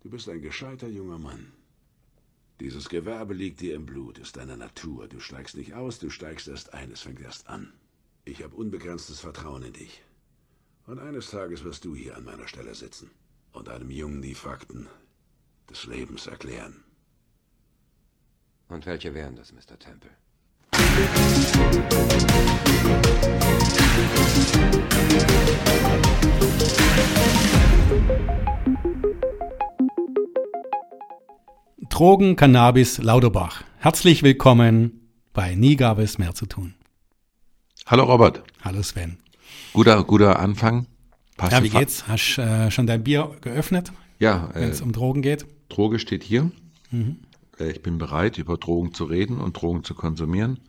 Du bist ein gescheiter junger Mann. Dieses Gewerbe liegt dir im Blut, ist deine Natur. Du steigst nicht aus, du steigst erst ein, es fängt erst an. Ich habe unbegrenztes Vertrauen in dich. Und eines Tages wirst du hier an meiner Stelle sitzen und einem Jungen die Fakten des Lebens erklären. Und welche wären das, Mr. Temple? Drogen, Cannabis, Lauterbach. Herzlich willkommen bei Nie gab es mehr zu tun. Hallo Robert. Hallo Sven. Guter, guter Anfang. Passt ja, wie geht's? Hast du äh, schon dein Bier geöffnet? Ja. Wenn es äh, um Drogen geht? Droge steht hier. Mhm. Äh, ich bin bereit, über Drogen zu reden und Drogen zu konsumieren.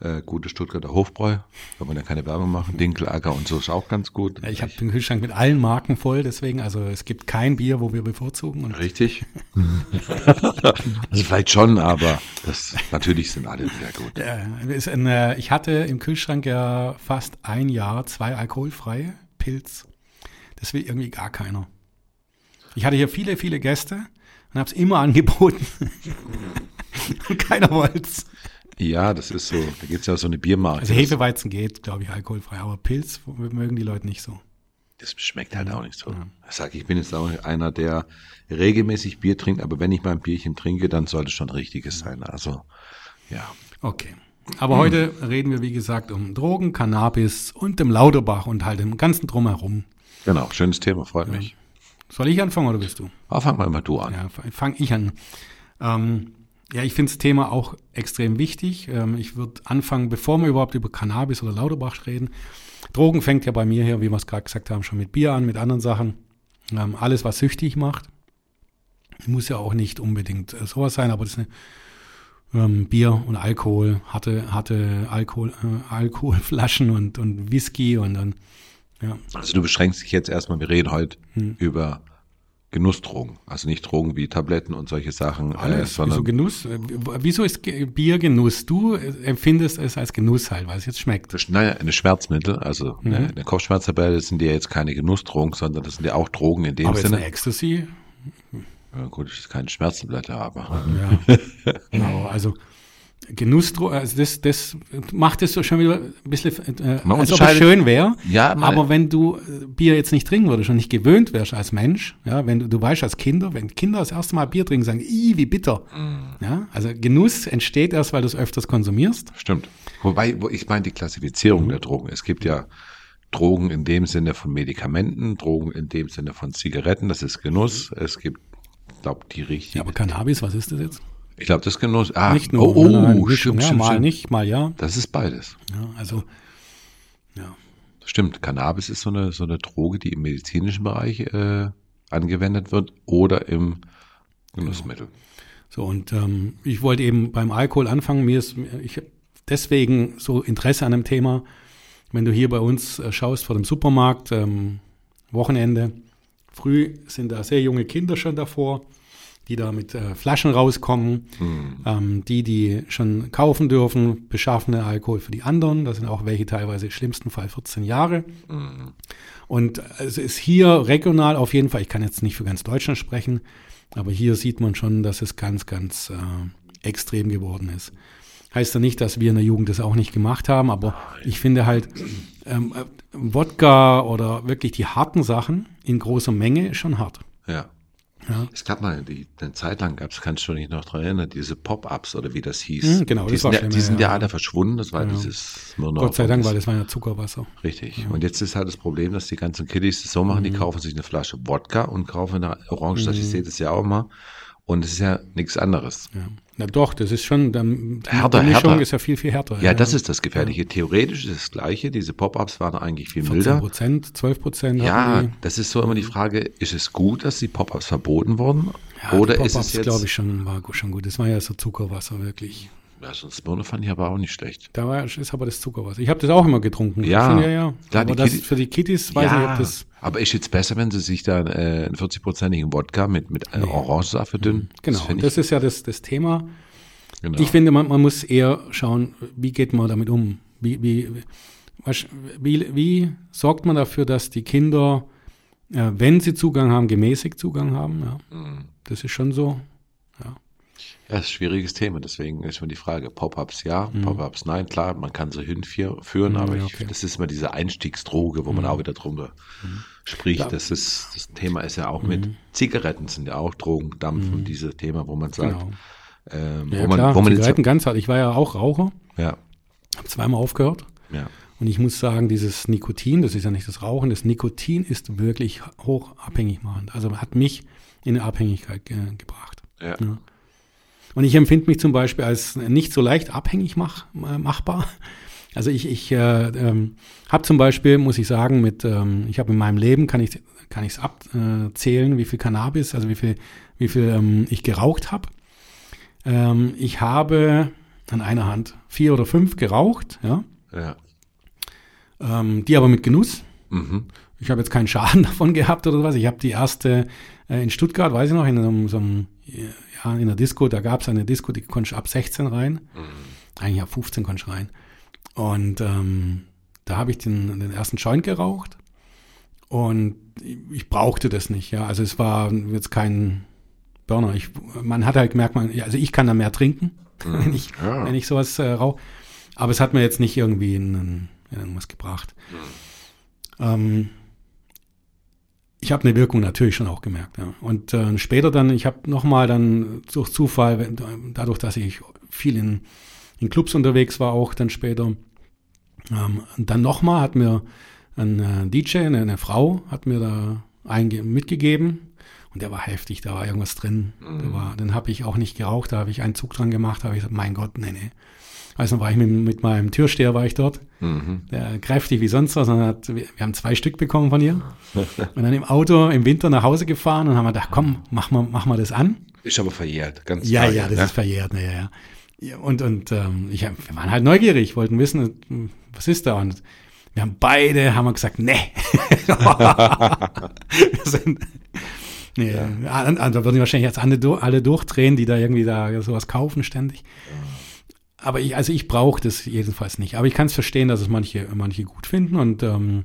Äh, gute Stuttgarter Hofbräu, da wollen ja keine Werbung machen. Dinkelagger und so ist auch ganz gut. Ich habe den Kühlschrank mit allen Marken voll, deswegen, also es gibt kein Bier, wo wir bevorzugen. Richtig. also vielleicht schon, aber das natürlich sind alle sehr gut. Ja, ein, äh, ich hatte im Kühlschrank ja fast ein Jahr zwei alkoholfreie Pilz. Das will irgendwie gar keiner. Ich hatte hier viele, viele Gäste und habe es immer angeboten. und keiner wollte es. Ja, das ist so. Da gibt es ja so eine Biermarke. Also Hefeweizen geht, glaube ich, alkoholfrei, aber Pilz mögen die Leute nicht so. Das schmeckt halt auch nicht so. Ja. Ich sage, ich bin jetzt auch einer, der regelmäßig Bier trinkt, aber wenn ich mal ein Bierchen trinke, dann sollte es schon richtiges sein. Also, ja. Okay. Aber hm. heute reden wir, wie gesagt, um Drogen, Cannabis und dem Lauterbach und halt dem ganzen Drumherum. Genau, schönes Thema, freut ja. mich. Soll ich anfangen oder bist du? Ah, fang mal immer du an. Ja, fang ich an. Ähm, ja, ich finde das Thema auch extrem wichtig. Ähm, ich würde anfangen, bevor wir überhaupt über Cannabis oder Lauterbach reden. Drogen fängt ja bei mir her, wie wir es gerade gesagt haben, schon mit Bier an, mit anderen Sachen. Ähm, alles, was süchtig macht. Muss ja auch nicht unbedingt äh, sowas sein, aber das ist eine ähm, Bier und Alkohol, harte, harte Alkohol, äh, Alkoholflaschen und, und Whisky und dann, ja. Also du beschränkst dich jetzt erstmal, wir reden heute hm. über Genussdrogen. Also nicht Drogen wie Tabletten und solche Sachen. Äh, Alles, äh, sondern wieso Genuss? Wieso ist Bier Genuss? Du empfindest es als Genuss halt, weil es jetzt schmeckt. Naja, eine Schmerzmittel, also mhm. eine, eine Kopfschmerztablette sind ja jetzt keine Genussdrogen, sondern das sind ja auch Drogen in dem aber Sinne. Aber Ecstasy? Ja, gut, das ist keine Schmerztablette, aber. Ja, genau, also Genussdroge, also das, das macht es so schon wieder ein bisschen, äh, als ob es schön wäre. Ja, aber wenn du äh, Bier jetzt nicht trinken würdest und nicht gewöhnt wärst als Mensch, ja, wenn du, du weißt als Kinder, wenn Kinder das erste Mal Bier trinken, sagen, i, wie bitter. Mm. Ja, also Genuss entsteht erst, weil du es öfters konsumierst. Stimmt. Wobei, wo ich meine die Klassifizierung mhm. der Drogen. Es gibt ja Drogen in dem Sinne von Medikamenten, Drogen in dem Sinne von Zigaretten, das ist Genuss. Es gibt, glaube die richtige. Ja, aber Cannabis, was ist das jetzt? Ich glaube, das Genuss. Ah, nicht nur, oh, nein, nein, stimmt, stimmt, mal stimmt. nicht, mal ja. Das ist beides. Ja, also, ja. Stimmt, Cannabis ist so eine, so eine Droge, die im medizinischen Bereich äh, angewendet wird oder im Genussmittel. Genau. So, und ähm, ich wollte eben beim Alkohol anfangen. Mir ist, ich deswegen so Interesse an dem Thema. Wenn du hier bei uns äh, schaust vor dem Supermarkt, ähm, Wochenende, früh sind da sehr junge Kinder schon davor die da mit äh, Flaschen rauskommen, mhm. ähm, die, die schon kaufen dürfen, beschaffene Alkohol für die anderen. Das sind auch welche teilweise im schlimmsten Fall 14 Jahre. Mhm. Und es ist hier regional auf jeden Fall, ich kann jetzt nicht für ganz Deutschland sprechen, aber hier sieht man schon, dass es ganz, ganz äh, extrem geworden ist. Heißt ja nicht, dass wir in der Jugend das auch nicht gemacht haben, aber ich finde halt, ähm, äh, Wodka oder wirklich die harten Sachen in großer Menge ist schon hart. Ja. Ja. Es gab mal, die, eine Zeit lang gab es, kannst du dich noch daran erinnern, diese Pop-Ups oder wie das hieß. Mhm, genau, die das war ja, Die sind ja, ja alle verschwunden, das war ja. dieses Smirnoff. Gott sei Dank, weil das war ja Zuckerwasser. Richtig. Und jetzt ist halt das Problem, dass die ganzen Kiddies das so machen, mhm. die kaufen sich eine Flasche Wodka und kaufen eine Orange, mhm. ich sehe das ja auch mal. Und es ist ja nichts anderes. Ja. Na doch, das ist schon, dann, härter, die Mischung härter. ist ja viel, viel härter. Ja, ja. das ist das Gefährliche. Theoretisch ist das Gleiche. Diese Pop-Ups waren eigentlich viel milder. Prozent, 12 Prozent. Ja, das ist so immer die Frage, ist es gut, dass die Pop-Ups verboten wurden? Ja, Oder ist es jetzt? glaube ich schon, war schon gut. Das war ja so Zuckerwasser, wirklich. Ja, so ein Birne fand ich aber auch nicht schlecht. Da war, ist aber das Zuckerwasser. Ich habe das auch immer getrunken. Ja, ja, ja. Klar, aber das für die Kitties weiß ja, nicht, ob das. Aber ist jetzt besser, wenn sie sich da äh, einen 40-prozentigen Wodka mit, mit nee. Orangensaft verdünnen? Genau, das, das ist ja das, das Thema. Genau. Ich finde, man, man muss eher schauen, wie geht man damit um? Wie, wie, was, wie, wie sorgt man dafür, dass die Kinder äh, wenn sie Zugang haben, gemäßigt Zugang haben. Ja. Das ist schon so. Ja. Ist ein schwieriges Thema, deswegen ist mir die Frage, Pop-ups ja, Pop-ups nein, klar, man kann sie hinführen, aber ja, ich, okay. das ist immer diese Einstiegsdroge, wo man auch wieder drüber spricht. Ja. Das ist, das Thema ist ja auch mit Zigaretten sind ja auch Drogen, Dampf und dieses Thema, wo man sagt, Genau. ähm, Ja, wo man, klar, wo man Zigaretten ganz hart. Ich war ja auch Raucher, ja, habe zweimal aufgehört. ja, Und ich muss sagen, dieses Nikotin, das ist ja nicht das Rauchen, das Nikotin ist wirklich hoch abhängig machend. Also hat mich in eine Abhängigkeit ge gebracht. ja, Ja. Und ich empfinde mich zum Beispiel als nicht so leicht abhängig mach, äh, machbar. Also ich, ich äh, ähm, habe zum Beispiel, muss ich sagen, mit, ähm, ich habe in meinem Leben, kann ich kann ich es abzählen, wie viel Cannabis, also wie viel, wie viel ähm, ich geraucht habe. Ähm, ich habe an einer Hand vier oder fünf geraucht, ja, ja, ähm, die aber mit Genuss. mhm, Ich habe jetzt keinen Schaden davon gehabt oder was. Ich habe die erste äh, in Stuttgart, weiß ich noch, in so, einem- so einem, ja, in der Disco, da gab es eine Disco, die konnte ich ab 16 rein. Eigentlich ab 15 konnte ich rein. Und ähm, da habe ich den, den ersten Joint geraucht. Und ich, brauchte das nicht, ja. Also es war jetzt kein Burner. Ich, man hat halt gemerkt, man, also ich kann da mehr trinken, wenn ich, Ja. wenn ich sowas äh, rauche. Aber es hat mir jetzt nicht irgendwie in, in irgendwas gebracht. Ähm, ich habe eine Wirkung natürlich schon auch gemerkt. Ja. Und äh, später dann, ich habe nochmal dann durch Zufall, wenn- dadurch, dass ich viel in, in Clubs unterwegs war, auch dann später, ähm, und dann nochmal hat mir ein äh, DJ, eine, eine Frau, hat mir da mitgegeben. Und der war heftig, da war irgendwas drin. Da war, den habe ich auch nicht geraucht, da habe ich einen Zug dran gemacht, da habe ich gesagt, mein Gott, nee, nee. Weiß noch, war ich mit, mit meinem Türsteher, war ich dort. mhm, Der, kräftig wie sonst was. Und hat, wir, wir haben zwei Stück bekommen von ihr. Und dann im Auto im Winter nach Hause gefahren und haben wir gedacht, komm, mach mal, mach mal das an. ist aber verjährt, ganz Ja, klar, ja, das ne? ist verjährt, ja, ja. ja und und ähm, ich wir waren halt neugierig, wollten wissen, was ist da? Und wir haben beide, haben wir gesagt, nee. sind, nee, ja. da würden wahrscheinlich jetzt alle, alle durchdrehen, die da irgendwie da sowas kaufen ständig. Aber ich, also ich brauche das jedenfalls nicht. Aber ich kann es verstehen, dass es manche, manche gut finden. Und ähm,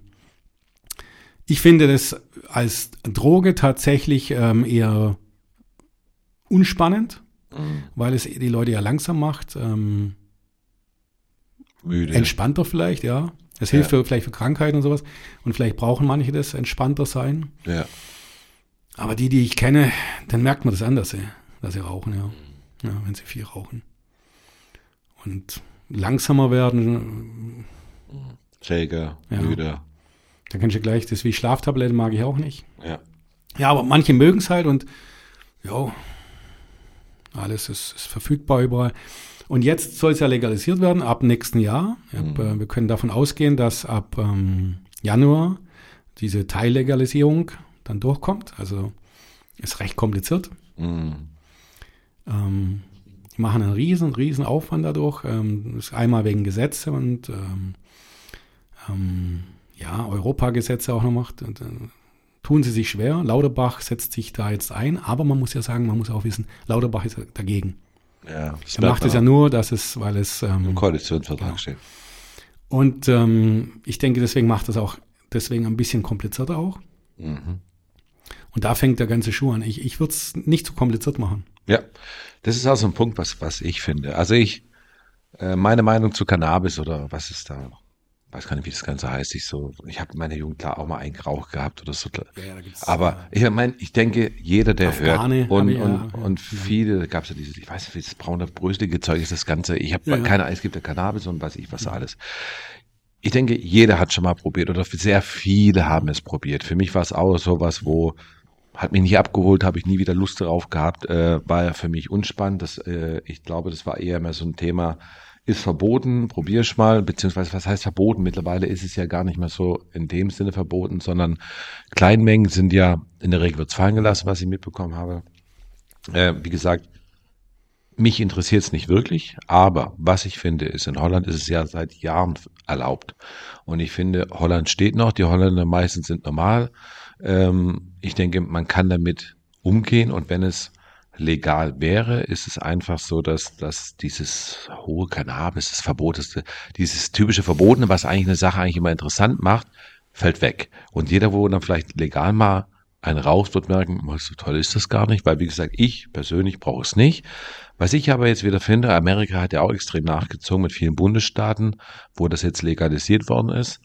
ich finde das als Droge tatsächlich ähm, eher unspannend, weil es die Leute ja langsam macht. Ähm, müde. entspannter vielleicht, ja. Es hilft für, vielleicht für Krankheiten und sowas. Und vielleicht brauchen manche das entspannter sein. ja. Aber die, die ich kenne, dann merkt man das an, dass sie, dass sie rauchen, ja. ja. Wenn sie viel rauchen. Und langsamer werden, Träger, Ja. müde. dann kannst du gleich, das wie Schlaftabletten mag ich auch nicht. Ja. Ja, aber manche mögen es halt und ja, alles ist, ist verfügbar überall. Und jetzt soll es ja legalisiert werden ab nächsten Jahr. Ich hab, äh, wir können davon ausgehen, dass ab ähm, Januar diese Teillegalisierung dann durchkommt. Also ist recht kompliziert. Mhm. Ähm, die machen einen riesen, riesen Aufwand dadurch. Ähm, ist einmal wegen Gesetze und ähm, ähm, ja, Europagesetze auch noch macht. Und, äh, tun sie sich schwer. Lauterbach setzt sich da jetzt ein, aber man muss ja sagen, man muss auch wissen, Lauterbach ist dagegen. Ja, Er macht es ja nur, dass es, weil es im ähm, Koalitionsvertrag Genau. steht. und ähm, ich denke, deswegen macht das auch deswegen ein bisschen komplizierter auch. Mhm. Und da fängt der ganze Schuh an. Ich, ich würde es nicht zu kompliziert machen. Ja, das ist auch so ein Punkt, was, was ich finde. Also ich, äh, meine Meinung zu Cannabis oder was ist da, weiß gar nicht, wie das Ganze heißt. Ich so, ich habe in meiner Jugend klar auch mal einen geraucht gehabt oder so. Ja, da Aber ich meine, ich denke, jeder, der Afghane hört und, ich und, ja. und viele, da gab es ja dieses, ich weiß nicht, dieses braune, bröselige Zeug ist das Ganze. Ich habe ja. keine, es gibt ja Cannabis und weiß ich was alles. Ich denke, jeder hat schon mal probiert oder sehr viele haben es probiert. Für mich war es auch sowas, wo hat mich nicht abgeholt, habe ich nie wieder Lust darauf gehabt, äh, war ja für mich unspannend. Das, äh, ich glaube, das war eher mehr so ein Thema, ist verboten, probier's mal, beziehungsweise was heißt verboten? Mittlerweile ist es ja gar nicht mehr so in dem Sinne verboten, sondern Kleinmengen sind ja, in der Regel wird's fallen gelassen, was ich mitbekommen habe. Äh, wie gesagt, mich interessiert es nicht wirklich, aber was ich finde, ist, in Holland ist es ja seit Jahren erlaubt. Und ich finde, Holland steht noch, die Holländer meistens sind normal. Ähm, ich denke, man kann damit umgehen und wenn es legal wäre, ist es einfach so, dass, dass dieses hohe Cannabis, das Verboteste, dieses typische Verbotene, was eigentlich eine Sache eigentlich immer interessant macht, fällt weg. Und jeder, wo dann vielleicht legal mal einen raucht, wird merken, so toll ist das gar nicht, weil wie gesagt, ich persönlich brauche es nicht. Was ich aber jetzt wieder finde, Amerika hat ja auch extrem nachgezogen mit vielen Bundesstaaten, wo das jetzt legalisiert worden ist.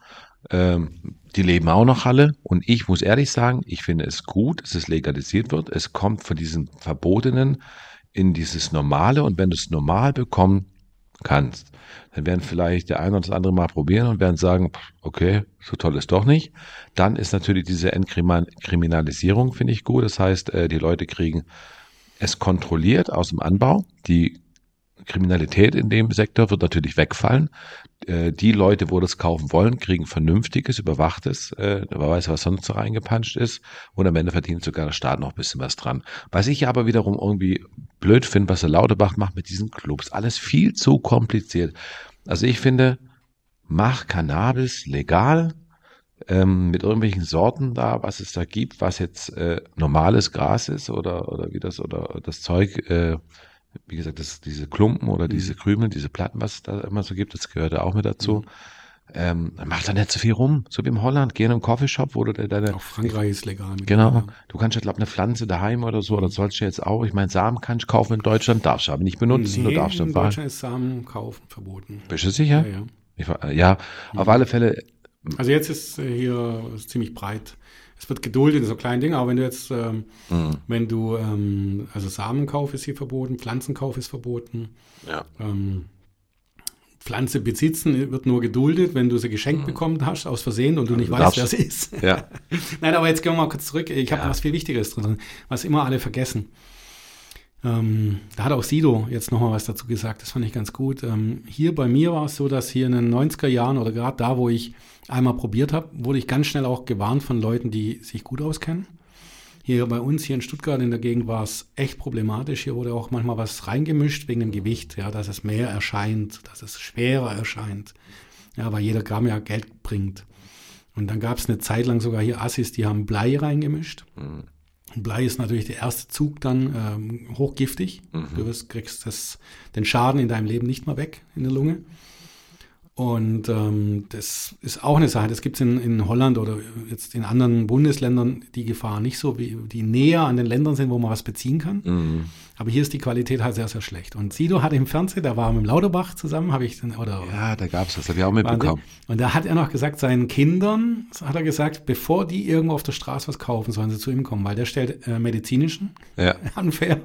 Ähm, die leben auch noch alle. Und ich muss ehrlich sagen, ich finde es gut, dass es legalisiert wird. Es kommt von diesem Verbotenen in dieses Normale. Und wenn du es normal bekommen kannst, dann werden vielleicht der eine oder das andere mal probieren und werden sagen, okay, so toll ist doch nicht. Dann ist natürlich diese Entkriminalisierung, finde ich gut. Das heißt, äh, die Leute kriegen es kontrolliert aus dem Anbau. Die Kriminalität in dem Sektor wird natürlich wegfallen. Äh, die Leute, wo das kaufen wollen, kriegen vernünftiges, überwachtes, äh, wer weiß, was sonst so reingepanscht ist. Und am Ende verdient sogar der Staat noch ein bisschen was dran. Was ich aber wiederum irgendwie blöd finde, was der Laudebach macht mit diesen Clubs. Alles viel zu kompliziert. Also ich finde, mach Cannabis legal, ähm, mit irgendwelchen Sorten da, was es da gibt, was jetzt äh, normales Gras ist oder, oder wie das, oder das Zeug, äh, wie gesagt, das, diese Klumpen oder mhm. diese Krümel, diese Platten, was es da immer so gibt, das gehört ja auch mit dazu. Mhm. Ähm, mach da nicht so viel rum, so wie im Holland. Geh in einen Coffeeshop, wo du deine. Auch Frankreich ist legal. Genau. Ja. Du kannst ja, glaube eine Pflanze daheim oder so, oder sollst du jetzt auch. Ich meine, Samen kannst du kaufen in Deutschland, darfst du aber nicht benutzen. Nee, du darfst in Deutschland ist Samen kaufen verboten. Bist du sicher? Ja, ja. Ich, ja, mhm. auf alle Fälle. Also jetzt ist äh, hier ist ziemlich breit es wird geduldet, so kleine Dinge, aber wenn du jetzt, ähm, mhm. wenn du, ähm, also Samenkauf ist hier verboten, Pflanzenkauf ist verboten. Ja. Ähm, Pflanze besitzen wird nur geduldet, wenn du sie geschenkt mhm. bekommen hast, aus Versehen und du nicht du weißt, wer es ist. Ja. Nein, aber jetzt gehen wir mal kurz zurück. Ich habe ja. was viel Wichtigeres drin, was immer alle vergessen. Ähm, da hat auch Sido jetzt nochmal was dazu gesagt, das fand ich ganz gut. Ähm, hier bei mir war es so, dass hier in den 90er Jahren oder gerade da, wo ich einmal probiert habe, wurde ich ganz schnell auch gewarnt von Leuten, die sich gut auskennen. Hier bei uns, hier in Stuttgart in der Gegend war es echt problematisch. Hier wurde auch manchmal was reingemischt wegen dem Gewicht, ja, dass es mehr erscheint, dass es schwerer erscheint. Ja, weil jeder Gramm ja Geld bringt. Und dann gab es eine Zeit lang sogar hier Assis, die haben Blei reingemischt. Mhm. Blei ist natürlich der erste Zug dann ähm, hochgiftig. Mhm. Du wirst, kriegst das, den Schaden in deinem Leben nicht mehr weg in der Lunge. Und ähm, das ist auch eine Sache. Das gibt es in, in Holland oder jetzt in anderen Bundesländern die Gefahr nicht so, wie die näher an den Ländern sind, wo man was beziehen kann. Mhm. Aber hier ist die Qualität halt sehr, sehr schlecht. Und Sido hat im Fernsehen, da war mit Lauterbach zusammen, habe ich dann, oder. Ja, da gab es das, habe ich auch mitbekommen. Und da hat er noch gesagt, seinen Kindern, hat er gesagt, bevor die irgendwo auf der Straße was kaufen, sollen sie zu ihm kommen, weil der stellt äh, medizinischen ja. Unfair.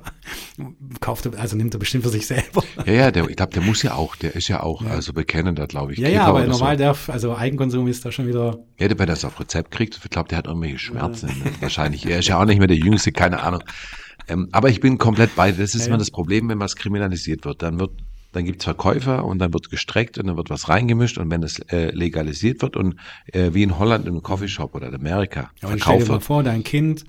Kauft er, also nimmt er bestimmt für sich selber. Ja, ja, der, ich glaube, der muss ja auch, der ist ja auch, ja. also bekennender, glaube ich. Ja, ja, aber normal so. darf, also Eigenkonsum ist da schon wieder. Ja, wenn er das auf Rezept kriegt, ich glaube, der hat irgendwelche Schmerzen. Ja. Wahrscheinlich. Er ist ja auch nicht mehr der Jüngste, keine Ahnung. Ähm, aber ich bin komplett bei. Das ist immer das Problem, wenn was kriminalisiert wird. Dann wird, dann gibt's Verkäufer und dann wird gestreckt und dann wird was reingemischt und wenn es äh, legalisiert wird und äh, wie in Holland im Coffeeshop oder in Amerika ja, verkauft stell dir mal vor, dein Kind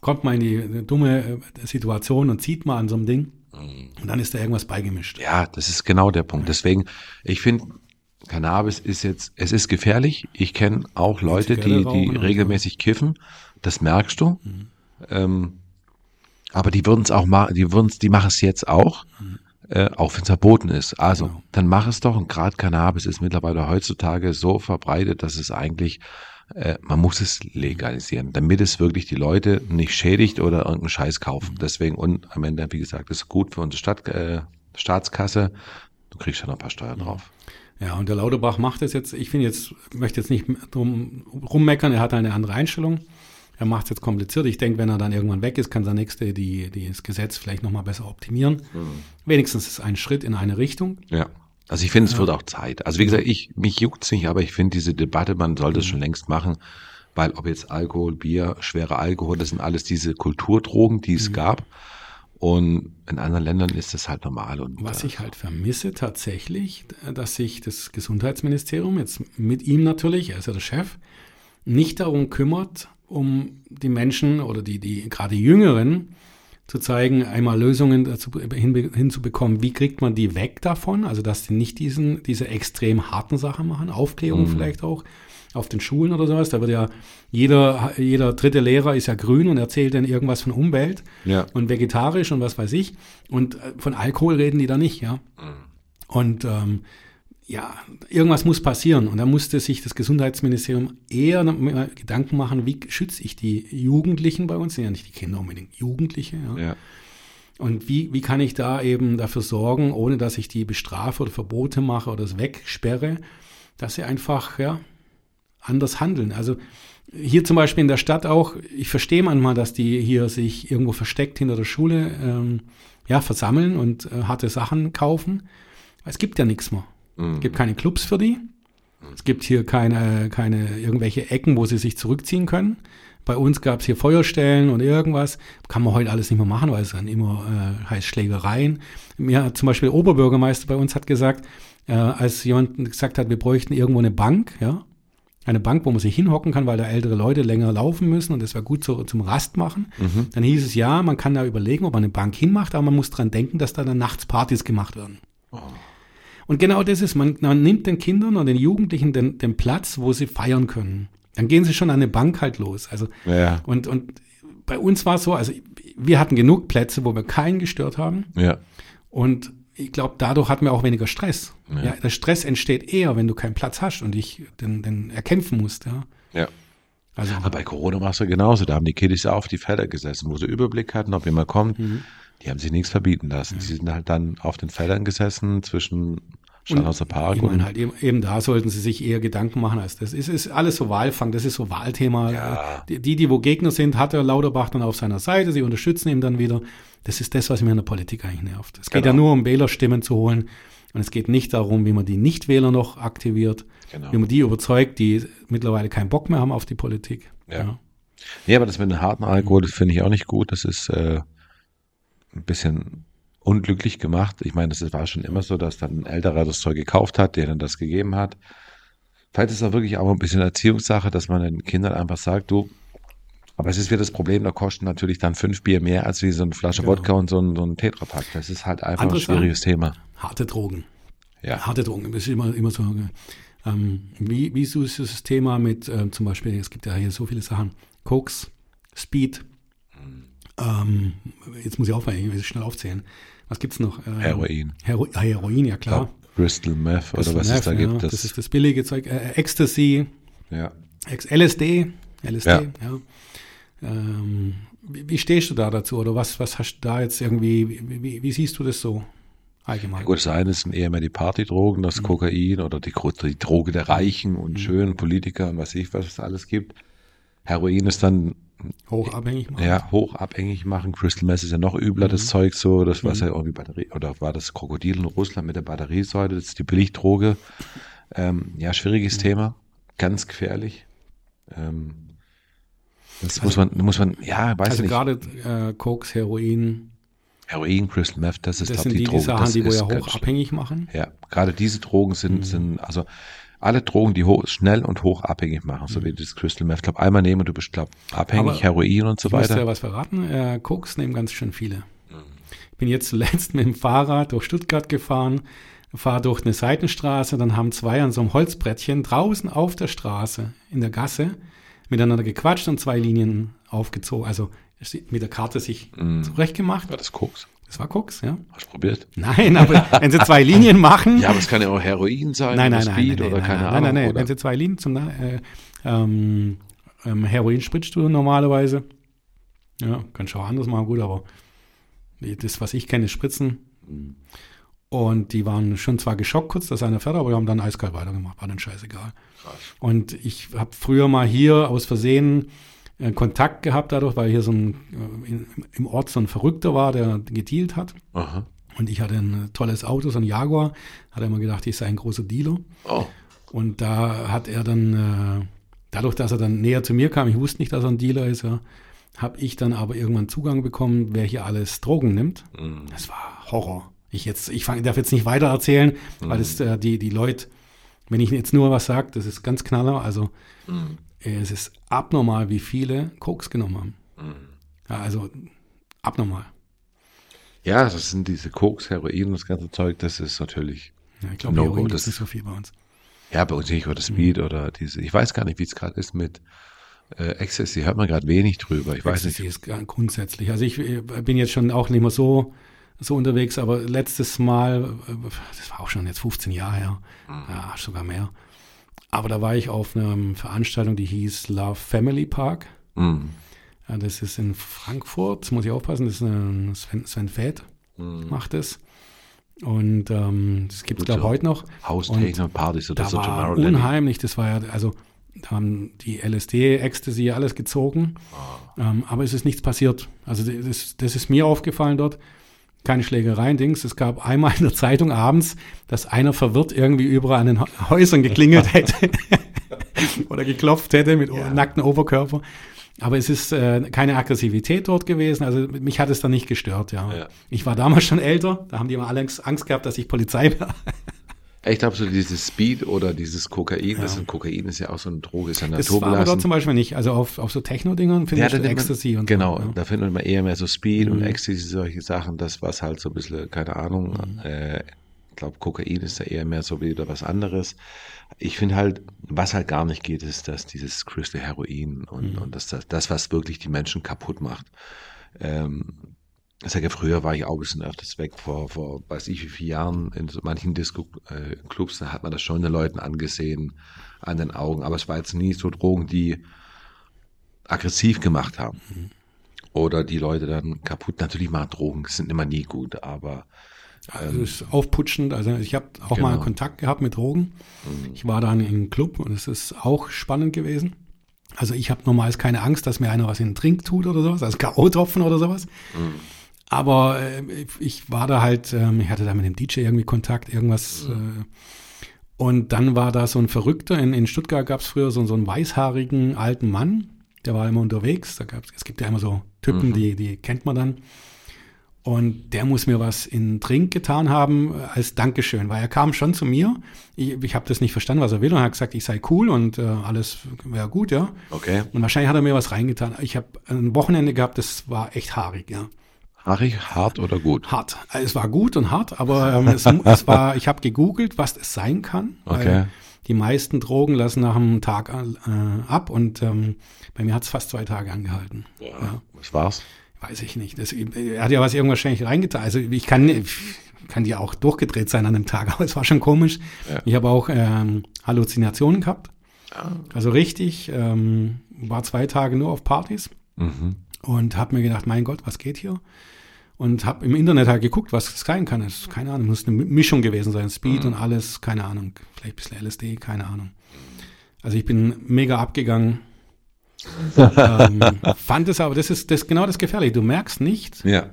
kommt mal in die dumme äh, Situation und zieht mal an so einem Ding mhm. und dann ist da irgendwas beigemischt. Ja, das ist genau der Punkt. Deswegen, ich finde, Cannabis ist jetzt, es ist gefährlich. Ich kenne auch Leute, die, die regelmäßig kiffen. Das merkst du. Mhm. Ähm, aber die würden es auch machen, die würden die machen es jetzt auch, mhm. äh, auch wenn es verboten ist. Also, genau. dann mach es doch. Und gerade Cannabis ist mittlerweile heutzutage so verbreitet, dass es eigentlich, äh, man muss es legalisieren, damit es wirklich die Leute nicht schädigt oder irgendeinen Scheiß kaufen. Deswegen, und am Ende, wie gesagt, ist gut für unsere Stadt, äh, Staatskasse. Du kriegst ja noch ein paar Steuern drauf. Ja, und der Lauterbach macht es jetzt, ich finde jetzt, möchte jetzt nicht drum rummeckern, er hat eine andere Einstellung er macht es jetzt kompliziert. Ich denke, wenn er dann irgendwann weg ist, kann der Nächste die, die das Gesetz vielleicht nochmal besser optimieren. Mhm. Wenigstens ist ein Schritt in eine Richtung. Ja. Also ich finde, es ja. wird auch Zeit. Also wie gesagt, ich, mich juckt's nicht, aber ich finde diese Debatte, man sollte es mhm. schon längst machen, weil ob jetzt Alkohol, Bier, schwere Alkohol, das sind alles diese Kulturdrogen, die es mhm. gab. Und in anderen Ländern ist das halt normal. Und, Was ich halt vermisse tatsächlich, dass sich das Gesundheitsministerium jetzt mit ihm natürlich, er ist ja der Chef, nicht darum kümmert, um die Menschen oder die, die gerade Jüngeren zu zeigen, einmal Lösungen dazu hin, hinzubekommen, wie kriegt man die weg davon, also dass sie nicht diesen, diese extrem harten Sachen machen, Aufklärung mhm. vielleicht auch auf den Schulen oder sowas, da wird ja jeder, jeder dritte Lehrer ist ja grün und erzählt dann irgendwas von Umwelt ja. und vegetarisch und was weiß ich und äh, von Alkohol reden die da nicht, ja. Mhm. Und ähm, ja, irgendwas muss passieren. Und da musste sich das Gesundheitsministerium eher Gedanken machen, wie schütze ich die Jugendlichen bei uns, sind ja nicht die Kinder unbedingt, Jugendliche. Ja. ja. Und wie, wie kann ich da eben dafür sorgen, ohne dass ich die bestrafe oder Verbote mache oder es wegsperre, dass sie einfach ja, anders handeln. Also hier zum Beispiel in der Stadt auch, ich verstehe manchmal, dass die hier sich irgendwo versteckt hinter der Schule ähm, ja, versammeln und äh, harte Sachen kaufen. Es gibt ja nichts mehr. Mhm. Es gibt keine Clubs für die. Es gibt hier keine, keine irgendwelche Ecken, wo sie sich zurückziehen können. Bei uns gab es hier Feuerstellen und irgendwas. Kann man heute alles nicht mehr machen, weil es dann immer äh, heißt Schlägereien. Mir zum Beispiel der Oberbürgermeister bei uns hat gesagt, äh, als jemand gesagt hat, wir bräuchten irgendwo eine Bank, ja, eine Bank, wo man sich hinhocken kann, weil da ältere Leute länger laufen müssen und das wäre gut so, zum Rast machen. Mhm. Dann hieß es ja, man kann da überlegen, ob man eine Bank hinmacht, aber man muss dran denken, dass da dann nachts Partys gemacht werden. Oh. Und genau das ist, man, man nimmt den Kindern und den Jugendlichen den, den Platz, wo sie feiern können. Dann gehen sie schon an eine Bank halt los. Also, ja. und, und bei uns war es so, also wir hatten genug Plätze, wo wir keinen gestört haben. Ja. Und ich glaube, dadurch hatten wir auch weniger Stress. Ja. ja. der Stress entsteht eher, wenn du keinen Platz hast und dich den, den erkämpfen musst. Ja. ja. Also, Aber bei Corona war es ja genauso. Da haben die Kiddies ja auf die Felder gesessen, wo sie Überblick hatten, ob jemand kommt. Mhm. Die haben sich nichts verbieten lassen. Sie sind halt dann auf den Feldern gesessen zwischen Stadthauser Park. Ich meine halt eben, eben, da sollten sie sich eher Gedanken machen als das. Es ist alles so Wahlfang, das ist so Wahlthema. Ja. Die, die, wo Gegner sind, hat er Lauterbach dann auf seiner Seite, sie unterstützen ihn dann wieder. Das ist das, was mir in der Politik eigentlich nervt. Es geht genau. ja nur um Wählerstimmen zu holen und es geht nicht darum, wie man die Nichtwähler noch aktiviert, genau. wie man die überzeugt, die mittlerweile keinen Bock mehr haben auf die Politik. Ja. ja. Nee, aber das mit dem harten Alkohol, das finde ich auch nicht gut. Das ist äh, ein bisschen unglücklich gemacht. Ich meine, das war schon immer so, dass dann ein älterer das Zeug gekauft hat, der dann das gegeben hat. Vielleicht ist es auch wirklich auch ein bisschen Erziehungssache, dass man den Kindern einfach sagt, du, aber es ist wieder das Problem, da kosten natürlich dann fünf Bier mehr als wie so eine Flasche genau. Wodka und so ein, so ein Tetrapack. Das ist halt einfach Andere ein schwieriges Sachen. Thema. Harte Drogen. Ja. Harte Drogen. Das ist immer, immer so. Ähm, wie, wie ist das Thema mit äh, zum Beispiel, es gibt ja hier so viele Sachen, Koks, Speed. Ähm, jetzt muss ich aufhören, ich will schnell aufzählen. Was gibt's noch? Ähm, Heroin. Hero Heroin, ja klar. Ja, Crystal Meth oder was Meth, es da ja, gibt. Das, das, ist das billige Zeug. Äh, Ecstasy. Ja. LSD. LSD, ja. ja. Ähm, wie, wie, stehst du da dazu? Oder was, was hast du da jetzt irgendwie, wie, wie siehst du das so? Allgemein. Ja, gut, das eine sind eher mehr die Partydrogen, das mhm. Kokain oder die, die, Droge der Reichen und mhm. schönen Politiker und was ich, was es alles gibt. Heroin ist dann Hochabhängig machen. Ja, hochabhängig machen. Crystal Mess ist ja noch übler, mhm. das Zeug so. Das war mhm. ja irgendwie Batterie, oder war das Krokodil in Russland mit der Batteriesäule, das ist die Billigdroge. Ähm, ja, schwieriges mhm. Thema. Ganz gefährlich. Ähm, das also, muss man, muss man, ja, weiß also nicht. Also gerade äh, Koks, Heroin. Heroin, Crystal Meth, das ist das sind die, die Drogen. Sachen, das die wo ja hoch machen. Ja, gerade diese Drogen sind, mhm. sind, also alle Drogen, die hoch, schnell und hoch abhängig machen, so wie mhm. das Crystal Meth. Ich glaube, einmal nehmen und du bist, glaub, abhängig, Aber Heroin und so weiter. Ich muss ja was verraten. Äh, Koks nehmen ganz schön viele. Mhm. Ich bin jetzt zuletzt mit dem Fahrrad durch Stuttgart gefahren, fahre durch eine Seitenstraße, dann haben zwei an so einem Holzbrettchen draußen auf der Straße in der Gasse miteinander gequatscht und zwei Linien aufgezogen, also mit der Karte sich mm. zurechtgemacht. War das Koks? Das war Koks, ja. Hast du probiert? Nein, aber wenn sie zwei Linien machen. Ja, aber es kann ja auch Heroin sein, nein, nein, nein, Speed nein, oder nein, keine nein, Ahnung. Nein, nein, nein. Wenn sie zwei Linien zum äh, ähm, ähm, Heroin spritzt du normalerweise. Ja, kannst du auch anders machen, gut, aber das, was ich kenne, ist Spritzen. Mhm. Und die waren schon zwar geschockt kurz, dass einer fährt, aber die haben dann eiskalt weitergemacht, war dann scheißegal. Krass. Und ich habe früher mal hier aus Versehen äh, Kontakt gehabt dadurch, weil hier so ein äh, in, im Ort so ein Verrückter war, der gedealt hat. Aha. Und ich hatte ein tolles Auto, so ein Jaguar. Hat er immer gedacht, ich sei ein großer Dealer. Oh. Und da hat er dann, äh, dadurch, dass er dann näher zu mir kam, ich wusste nicht, dass er ein Dealer ist, ja, habe ich dann aber irgendwann Zugang bekommen, wer hier alles Drogen nimmt. Mhm. Das war Horror. Ich jetzt, ich fang, darf jetzt nicht weiter erzählen, mhm. weil es äh, die, die Leute, wenn ich jetzt nur was sage, das ist ganz knaller. Also mhm. Es ist abnormal, wie viele Koks genommen haben. Mhm. Ja, also abnormal. Ja, das sind diese Koks, Heroin und das ganze Zeug, das ist natürlich. Ja, ich glaube, no Heroin ist nicht so viel bei uns. Ja, bei uns nicht, oder Speed mhm. oder diese, ich weiß gar nicht, wie es gerade ist mit äh, Ecstasy, hört man gerade wenig drüber. Ich weiß Ecstasy nicht. ist grundsätzlich. Also ich äh, bin jetzt schon auch nicht mehr so so unterwegs, aber letztes Mal, äh, das war auch schon jetzt 15 Jahre her, Mhm. ja, sogar mehr. Aber da war ich auf einer Veranstaltung, die hieß Love Family Park. Mhm. Ja, das ist in Frankfurt, das muss ich aufpassen, das ist ein Sven, Sven Feth, Mhm. macht es. Und ähm, das gibt es, glaube ich, so. heute noch. Haustechno, Partys oder Da so war unheimlich, das war ja, also da haben die LSD, Ecstasy, alles gezogen. Ah. Ähm, aber es ist nichts passiert. Also das, das ist mir aufgefallen dort. Keine Schlägereien, Dings. Es gab einmal in der Zeitung abends, dass einer verwirrt irgendwie überall an den Hä- Häusern geklingelt hätte oder geklopft hätte mit Ja. nackten Oberkörper. Aber es ist äh, keine Aggressivität dort gewesen. Also mich hat es dann nicht gestört, ja. Ja. Ich war damals schon älter. Da haben die immer alle Angst gehabt, dass ich Polizei wäre. Ich glaube, so dieses Speed oder dieses Kokain, das ist, Kokain ist ja auch so eine Droge, ist ja Das war aber dort naturbelassen. zum Beispiel nicht. Also auf, auf so Techno-Dingern finde Ja, ich da nimmt man- Ecstasy und Genau, so. ja. Mhm. da findet man eher mehr so Speed und Ecstasy, solche Sachen, das was halt so ein bisschen, keine Ahnung, Mhm. äh, ich glaube, Kokain ist da eher mehr so wieder was anderes. Ich finde halt, was halt gar nicht geht, ist, dass dieses Crystal Heroin und, Mhm. und das, das, das, was wirklich die Menschen kaputt macht. Ähm, ich sage, früher war ich auch ein bisschen öfters weg, vor, vor weiß ich wie vielen Jahren, in so manchen Disco-Clubs, da hat man das schon den Leuten angesehen, an den Augen, aber es war jetzt nie so Drogen, die aggressiv gemacht haben. Oder die Leute dann kaputt. Natürlich machen Drogen sind immer nie gut, aber Also es ist aufputschend. Also ich habe auch mal Genau. Kontakt gehabt mit Drogen. Ich war dann in einem Club und es ist auch spannend gewesen. Also ich habe normals keine Angst, dass mir einer was in den Trink tut oder sowas, also K.O.-Tropfen oder sowas. Aber äh, ich war da halt, ähm, ich hatte da mit dem DJ irgendwie Kontakt, irgendwas. Äh, und dann war da so ein Verrückter, in, in Stuttgart gab es früher so, so einen weißhaarigen alten Mann, der war immer unterwegs. Da gab's, es gibt ja immer so Typen, die, die kennt man dann. Und der muss mir was in Trink getan haben äh, als Dankeschön, weil er kam schon zu mir. Ich, ich habe das nicht verstanden, was er will und er hat gesagt, ich sei cool und äh, alles wäre gut, ja. okay. Und wahrscheinlich hat er mir was reingetan. Ich habe ein Wochenende gehabt, das war echt haarig, ja. Haarig, hart oder gut? Hart. Es war gut und hart, aber ähm, es, es war, ich habe gegoogelt, was es sein kann. Okay. Die meisten Drogen lassen nach einem Tag äh, ab und ähm, bei mir hat es fast zwei Tage angehalten. Ja. Was war's? Weiß ich nicht. Das, er hat ja was irgendwas wahrscheinlich reingetan. Also ich kann, ich kann die auch durchgedreht sein an dem Tag, aber es war schon komisch. Ja. Ich habe auch ähm, Halluzinationen gehabt. Also richtig, ähm, war zwei Tage nur auf Partys Mhm. und habe mir gedacht, mein Gott, was geht hier? Und habe im Internet halt geguckt, was es sein kann. Es ist, keine Ahnung, muss eine Mischung gewesen sein. Speed und alles, keine Ahnung. Vielleicht ein bisschen LSD, keine Ahnung. Also ich bin mega abgegangen. ähm, fand es aber, das ist das genau das Gefährliche. Du merkst nicht, Ja.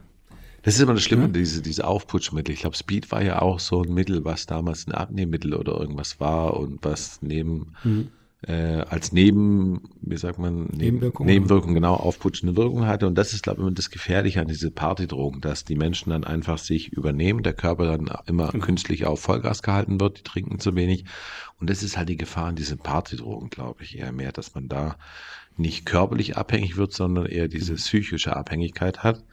Das ist immer das Schlimme, diese, diese Aufputschmittel. Ich glaube, Speed war ja auch so ein Mittel, was damals ein Abnehmmittel oder irgendwas war und was neben, äh, als Neben, wie sagt man, neben, Nebenwirkung. Nebenwirkung, genau, aufputschende Wirkung hatte. Und das ist, glaube ich, immer das Gefährliche an diese Partydrogen, dass die Menschen dann einfach sich übernehmen, der Körper dann immer künstlich auf Vollgas gehalten wird, die trinken zu wenig. Und das ist halt die Gefahr an diesen Partydrogen, glaube ich, eher mehr, dass man da nicht körperlich abhängig wird, sondern eher diese psychische Abhängigkeit hat.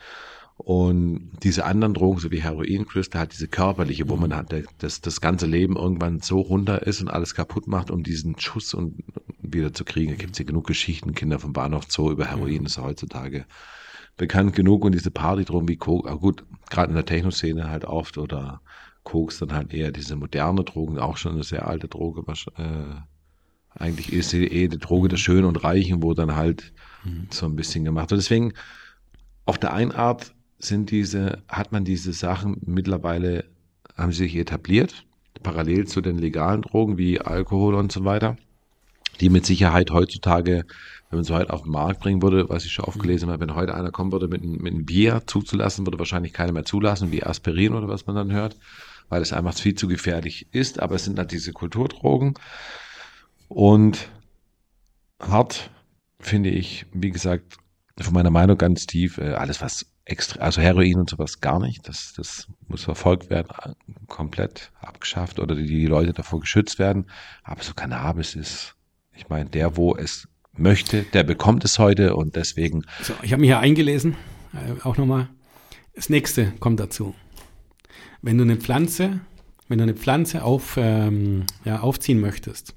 Und diese anderen Drogen, so wie Heroin, Crystal, hat diese körperliche, wo man halt der- das, das ganze Leben irgendwann so runter ist und alles kaputt macht, um diesen Schuss und wieder zu kriegen. Da gibt es ja genug Geschichten, Kinder vom Bahnhof Zoo über Heroin ist heutzutage bekannt genug und diese Partydrogen wie Coke, ah gut, gerade in der Techno-Szene halt oft oder Koks dann halt eher diese moderne Drogen, auch schon eine sehr alte Droge, was, äh, eigentlich ist sie eh die Droge der Schönen und Reichen, wo dann halt so ein bisschen gemacht wird. Deswegen, auf der einen Art sind diese, hat man diese Sachen mittlerweile, haben sie sich etabliert, parallel zu den legalen Drogen wie Alkohol und so weiter, die mit Sicherheit heutzutage, wenn man so halt auf den Markt bringen würde, was ich schon aufgelesen habe, wenn heute einer kommen würde mit, einem- mit einem Bier zuzulassen, würde wahrscheinlich keiner mehr zulassen, wie Aspirin oder was man dann hört, weil es einfach viel zu gefährlich ist, aber es sind halt diese Kulturdrogen und hart finde ich, wie gesagt, von meiner Meinung ganz tief, äh, alles was extra, also Heroin und sowas gar nicht. Das, das muss verfolgt werden, äh, komplett abgeschafft oder die, die Leute davor geschützt werden. Aber so Cannabis ist, ich meine, der, wo es möchte, der bekommt es heute und deswegen, So, ich habe mich hier eingelesen, äh, auch nochmal. Das nächste kommt dazu. Wenn du eine Pflanze, wenn du eine Pflanze auf, ähm, ja, aufziehen möchtest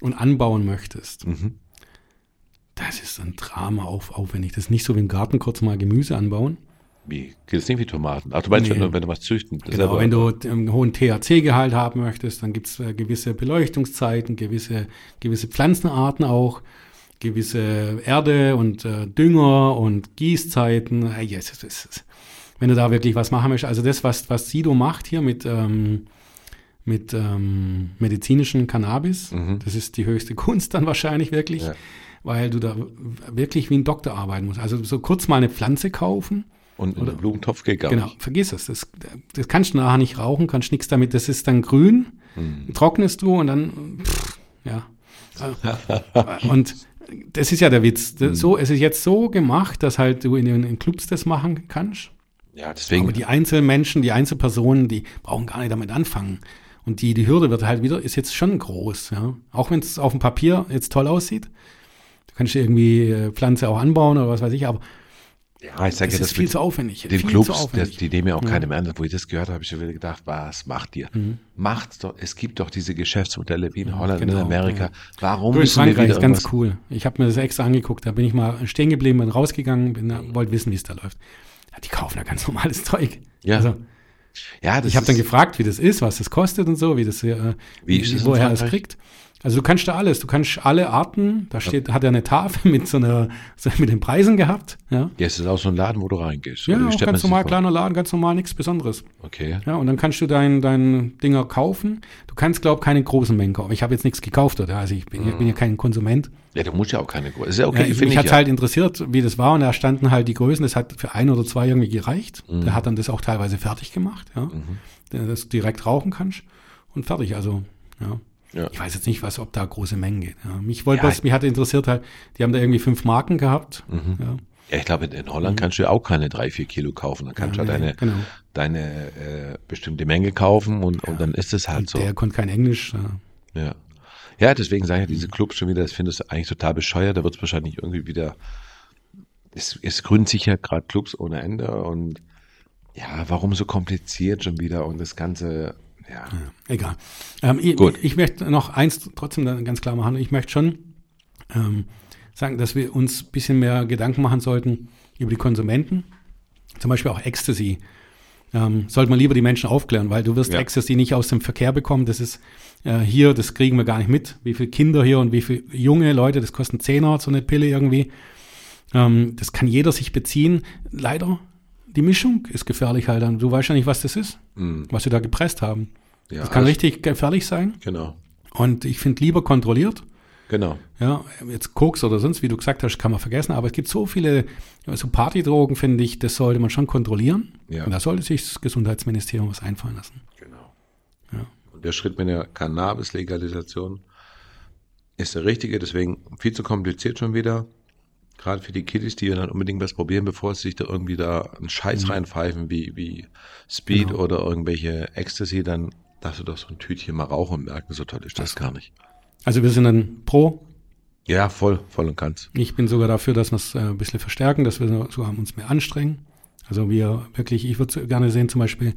und anbauen möchtest, mhm, das ist ein Drama auf, aufwendig. Das ist nicht so wie im Garten kurz mal Gemüse anbauen. Wie? Geht es nicht wie Tomaten? Ach, du meinst, Nee. wenn, du, wenn du was züchten. Genau, wenn du einen hohen THC-Gehalt haben möchtest, dann gibt's äh, gewisse Beleuchtungszeiten, gewisse, gewisse Pflanzenarten auch, gewisse Erde und äh, Dünger und Gießzeiten. Äh, yes, yes, yes. Wenn du da wirklich was machen möchtest, also das, was, was Sido macht hier mit, ähm, mit ähm, medizinischem Cannabis, das ist die höchste Kunst dann wahrscheinlich wirklich, Ja. Weil du da wirklich wie ein Doktor arbeiten musst. Also so kurz mal eine Pflanze kaufen, Und in den Blumentopf geht gar Genau, nicht. vergiss es. Das, das kannst du nachher nicht rauchen, kannst nichts damit. Das ist dann grün, Mhm. trocknest du und dann, pff, ja. und das ist ja der Witz. Das, so, es ist jetzt so gemacht, dass halt du in den Clubs das machen kannst. Ja, deswegen. Aber die Einzelmenschen, die Einzelpersonen, die brauchen gar nicht damit anfangen. Und die, die Hürde wird halt wieder, ist jetzt schon groß, ja. Auch wenn es auf dem Papier jetzt toll aussieht. Du kannst irgendwie äh, Pflanze auch anbauen oder was weiß ich, aber ja, ich sage ja, ist das viel mit zu aufwendig. den viel zu Clubs, das, aufwendig. die nehmen ja auch keine mehr an. Wo ich das gehört habe, habe ich schon wieder gedacht, was macht ihr? Macht's doch. Es gibt doch diese Geschäftsmodelle wie in Holland, genau, in Amerika. ja. Warum Du, in müssen wir Frankreich wieder ist ganz cool. Ich habe mir das extra angeguckt. Da bin ich mal stehen geblieben, bin rausgegangen, bin, wollte wissen, wie es da läuft. Ja, die kaufen da ganz normales Zeug. Ja. Also, Ja, ich habe dann ist- gefragt, wie das ist, was das kostet und so, wie das äh, Wie ist woher es kriegt. Also du kannst da alles, du kannst alle Arten, da steht, hat er eine Tafel mit so einer, so mit den Preisen gehabt, ja. Ja, es ist auch so ein Laden, wo du reingehst. Ja, wie auch ganz normal, kleiner Laden, ganz normal, nichts Besonderes. Okay. Ja, und dann kannst du dein, dein Dinger kaufen. Du kannst, glaub keine großen Mengen kaufen. Ich habe jetzt nichts gekauft, oder? Also ich bin, ich bin ja kein Konsument. Ja, du musst ja auch keine Größe. Ist ja okay, Ja, ich, mich ich hat ja. halt interessiert, wie das war und da standen halt die Größen, das hat für ein oder zwei irgendwie gereicht. Mhm. Der hat dann das auch teilweise fertig gemacht, ja. Der das direkt rauchen kannst und fertig, also, ja. Ja. Ich weiß jetzt nicht, was, ob da große Mengen geht. Ja. Mich wollte Ja, was, mich hatte interessiert halt, die haben da irgendwie fünf Marken gehabt. Mhm. Ja. Ja, ich glaube, in Holland kannst du ja auch keine drei, vier Kilo kaufen. Dann kannst Ja, du ja deine, genau. deine äh, bestimmte Menge kaufen und, und dann ist es halt Und so. der konnte kein Englisch. Ja. Ja. Ja, deswegen sage ich ja, diese Clubs schon wieder, das finde ich eigentlich total bescheuert. Da wird es wahrscheinlich irgendwie wieder. Es, es gründen sich ja gerade Clubs ohne Ende und ja, warum so kompliziert schon wieder und das Ganze, ja. Egal. Ähm, ich, Gut. ich möchte noch eins trotzdem ganz klar machen. Ich möchte schon ähm, sagen, dass wir uns ein bisschen mehr Gedanken machen sollten über die Konsumenten. Zum Beispiel auch Ecstasy. Ähm, sollte man lieber die Menschen aufklären, weil du wirst Ja. Ecstasy nicht aus dem Verkehr bekommen. Das ist äh, hier, das kriegen wir gar nicht mit. Wie viele Kinder hier und wie viele junge Leute, das kostet einen Zehner, so eine Pille irgendwie. Ähm, das kann jeder sich beziehen. Leider, die Mischung ist gefährlich halt. Du weißt ja nicht, was das ist, was sie da gepresst haben. Mhm. ja Das kann alles- richtig gefährlich sein. Genau. Und ich finde lieber kontrolliert. Genau. Ja, jetzt Koks oder sonst, wie du gesagt hast, kann man vergessen. Aber es gibt so viele, so Partydrogen, finde ich, das sollte man schon kontrollieren. Ja. Und da sollte sich das Gesundheitsministerium was einfallen lassen. Genau. Ja. Und der Schritt mit der Cannabis-Legalisation ist der richtige, deswegen viel zu kompliziert schon wieder. Gerade für die Kiddies, die dann unbedingt was probieren, bevor sie sich da irgendwie da einen Scheiß reinpfeifen, wie, wie Speed Genau. oder irgendwelche Ecstasy, dann darfst du doch so ein Tütchen mal rauchen und merken, so toll ist das gar nicht. Also wir sind dann pro. Ja, voll, voll und ganz. Ich bin sogar dafür, dass wir es äh, ein bisschen verstärken, dass wir sogar uns mehr anstrengen. Also wir wirklich, ich würde gerne sehen, zum Beispiel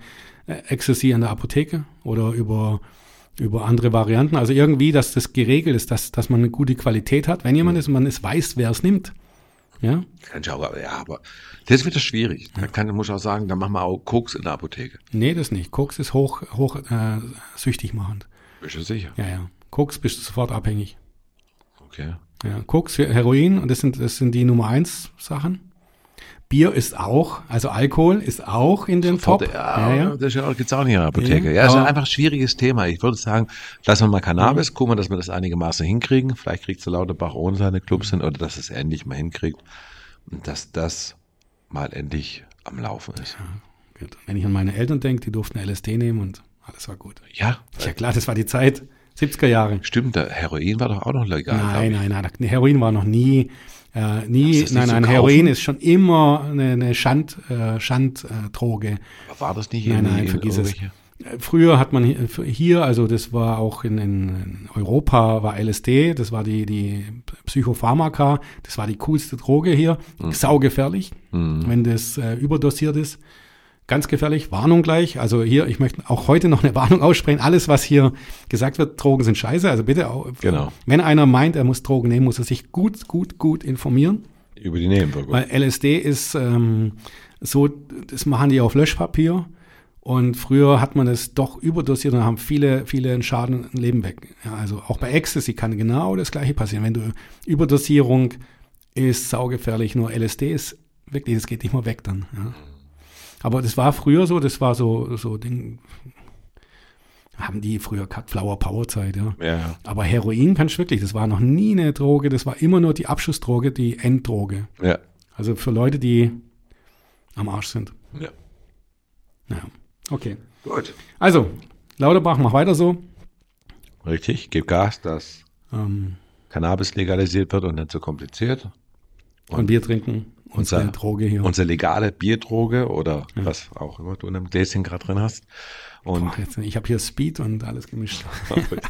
äh, Ecstasy an der Apotheke oder über, über andere Varianten. Also irgendwie, dass das geregelt ist, dass, dass man eine gute Qualität hat. Wenn jemand ist und man es weiß, wer es nimmt. Ja, Kann ich auch, ja, aber das wird schwierig. Da kann, muss ich auch sagen, da machen wir auch Koks in der Apotheke. nee, das nicht. Koks ist hoch, hoch äh, süchtig machend. Bist du sicher? Ja, ja. Koks bist du sofort abhängig. Okay. Ja, Koks, Heroin, und das sind, das sind die Nummer eins Sachen. Bier ist auch, also Alkohol ist auch in den Top. Ja, ja. das ist ja auch, gibt's auch nicht in der Apotheke. Ja, Ja, ist aber- einfach ein schwieriges Thema. Ich würde sagen, lassen wir mal Cannabis, gucken wir, dass wir das einigermaßen hinkriegen. Vielleicht kriegt es Lauterbach ohne seine Clubs hin oder dass es endlich mal hinkriegt. Und dass das mal endlich am Laufen ist. Gut. Wenn ich an meine Eltern denke, die durften LSD nehmen und alles war gut. Ja, Ja klar, das war die Zeit, 70er Jahre. stimmt, der Heroin war doch auch noch legal. nein, nein, nein, Heroin war noch nie, äh, nie, nein, nein, Heroin ist schon immer eine, eine Schand, äh, Schanddroge. Aber war das nicht Nein, in, nein, in vergiss es. Äh, Früher hat man hier- hier, also das war auch in, in Europa, war LSD, das war die, die Psychopharmaka, das war die coolste Droge hier, saugefährlich, wenn das äh, überdosiert ist. Ganz gefährlich, Warnung gleich. Also hier, ich möchte auch heute noch eine Warnung aussprechen. Alles, was hier gesagt wird, Drogen sind scheiße. Also bitte, auch, Genau. wenn einer meint, er muss Drogen nehmen, muss er sich gut, gut, gut informieren. Über die Nebenwirkungen. Weil LSD ist ähm, so, das machen die auf Löschpapier. Und früher hat man es doch überdosiert und haben viele, viele einen Schaden ein Leben weg. Ja, also auch bei Ecstasy kann genau das gleiche passieren. Wenn du Überdosierung ist saugefährlich, nur LSD ist wirklich, das geht nicht mehr weg dann. Ja. Aber das war früher so, das war so, so Ding, haben die früher Cut Flower Power Zeit, ja. Ja, Aber Heroin kannst du wirklich, das war noch nie eine Droge, das war immer nur die Abschussdroge, die Enddroge. ja. Also für Leute, die am Arsch sind. ja. Ja. Okay. Gut. Also, Lauterbach, mach weiter so. Richtig, gib Gas, dass Ähm, Cannabis legalisiert wird und nicht so kompliziert. und Bier trinken. Unsere Unser- Droge hier. Unsere legale Bierdroge oder was auch immer du in einem Gläschen gerade drin hast. Und, Boah, jetzt, ich habe hier Speed und alles gemischt.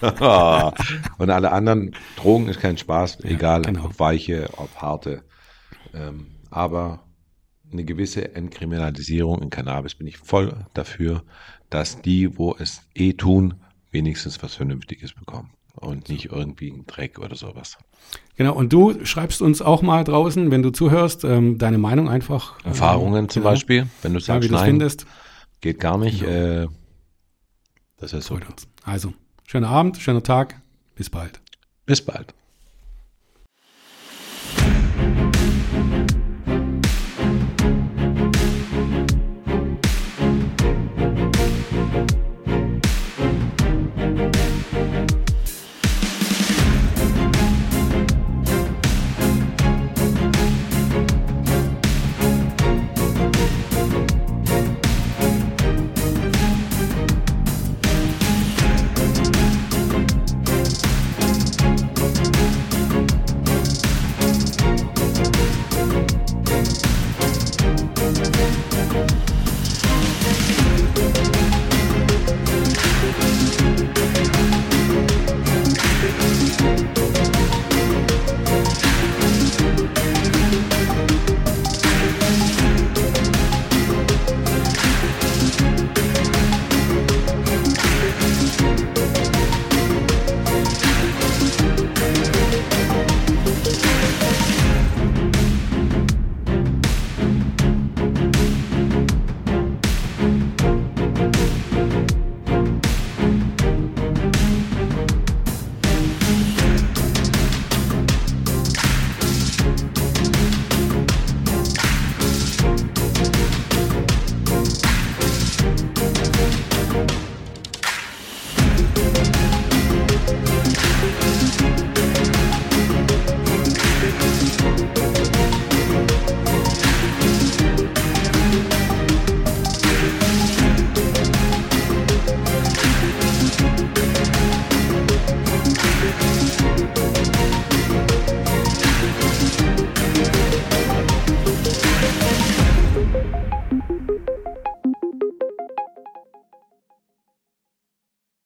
und alle anderen Drogen ist kein Spaß, egal genau. ob weiche, ob harte. Ähm, aber eine gewisse Entkriminalisierung in Cannabis bin ich voll dafür, dass die, wo es eh tun, wenigstens was Vernünftiges bekommen. Und nicht irgendwie ein Dreck oder sowas. Genau, und du schreibst uns auch mal draußen, wenn du zuhörst, ähm, deine Meinung einfach. ähm, Erfahrungen zum genau. Beispiel, wenn du Ja, sagst, wie du es nein, findest. geht gar nicht. Äh, das ist so. Also, schöner Abend, schöner Tag. Bis bald. Bis bald.